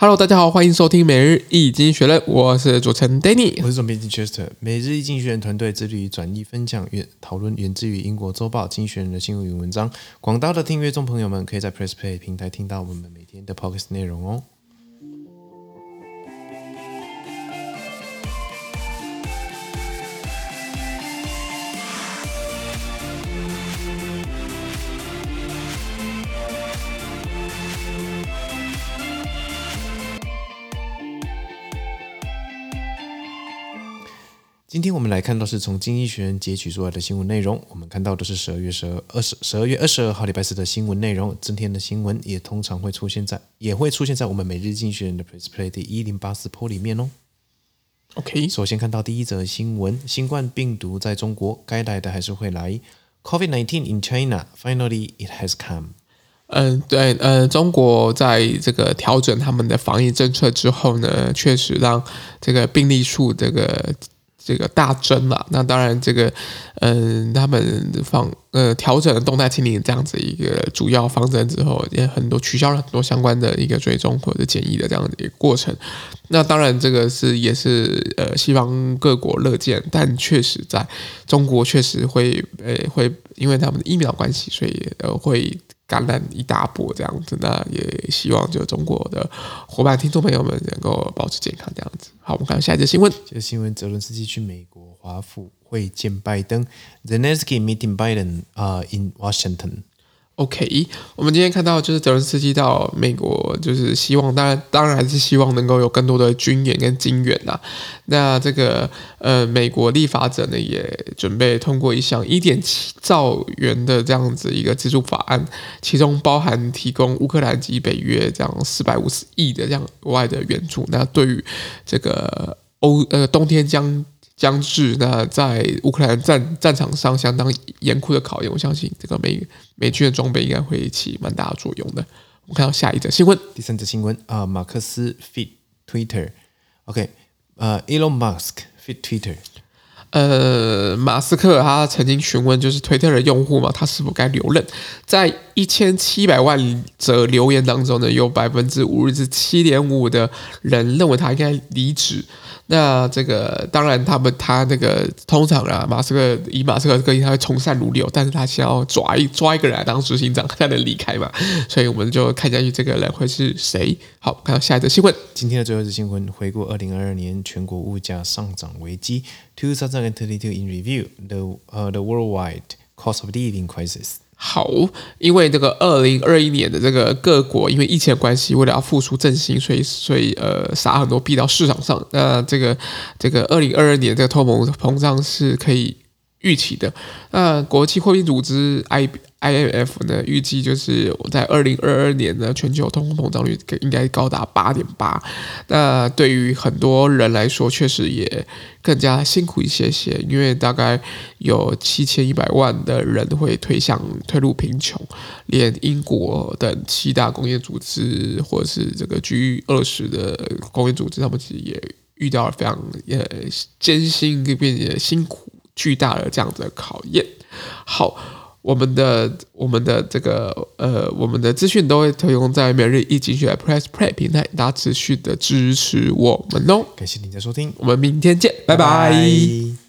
Hello，大家好，欢迎收听每日易经学人，我是主持人 Danny，我是总编辑 Chester。每日易经学人团队致力于转译分享、源讨论源自于英国周报《经济学人》的新闻与文章。广大的订阅众朋友们，可以在 Press Play 平台听到我们每天的 Podcast 内容哦。今天我们来看到是从《经济学人》截取出来的新闻内容。我们看到的是十二月十二二十十二月二十二号礼拜四的新闻内容。今天的新闻也通常会出现在也会出现在我们每日《经济学人》的 Press Play 第一零八四 po 里面哦。OK，首先看到第一则新闻：新冠病毒在中国，该来的还是会来。COVID-19 in China, finally it has come。嗯，对，呃，中国在这个调整他们的防疫政策之后呢，确实让这个病例数这个。这个大增了，那当然这个，嗯，他们放呃调整了动态清零这样子一个主要方针之后，也很多取消了很多相关的一个追踪或者检疫的这样的一个过程。那当然这个是也是呃西方各国乐见，但确实在中国确实会呃会因为他们的疫苗关系，所以呃会。感染一大波这样子，那也希望就中国的伙伴、听众朋友们能够保持健康这样子。好，我们看下一则新闻。这个新闻：泽伦斯基去美国华府会见拜登。Zelensky meeting Biden 啊、in Washington。OK，我们今天看到就是泽伦斯基到美国，就是希望当然当然还是希望能够有更多的军援跟金援呐。那这个呃，美国立法者呢也准备通过一项一点七兆元的这样子一个资助法案，其中包含提供乌克兰及北约这样四百五十亿的这样额外的援助。那对于这个欧呃冬天将将至，那在乌克兰战战场上相当严酷的考验，我相信这个美美军的装备应该会起蛮大的作用的。我们看到下一则新闻，第三则新闻啊，马克思 feat. Twitter，OK，呃，Elon Musk feat. Twitter。呃，马斯克他曾经询问，就是推特的用户嘛，他是否该留任？在一千七百万则留言当中呢，有百分之五十七点五的人认为他应该离职。那这个当然，他们他那个通常啊，马斯克以马斯克个性，他会从善如流，但是他想要抓一抓一个人来当执行长，才能离开嘛。所以我们就看下去，这个人会是谁？好，看到下一则新闻。今天的最后一则新闻，回顾二零二二年全国物价上涨危机。Two thousand and twenty-two in review the 呃 the worldwide cost of living crisis。好，因为这个二零二一年的这个各国因为疫情的关系，为了要复苏振兴，所以所以呃撒很多币到市场上。那这个这个二零二二年这个通膨膨胀是可以预期的。那国际货币组织 I IMF 呢，预计就是我在二零二二年呢，全球通货膨胀率应该高达八点八。那对于很多人来说，确实也更加辛苦一些些，因为大概有七千一百万的人会推向退入贫穷，连英国等七大工业组织或者是这个 G 二十的工业组织，他们其实也遇到了非常呃艰辛并且辛苦巨大的这样子的考验。好。我们的我们的这个呃，我们的资讯都会提供在每日一经济学 Press Play 平台，大家持续的支持我们哦。感谢您的收听，我们明天见，拜拜。拜拜。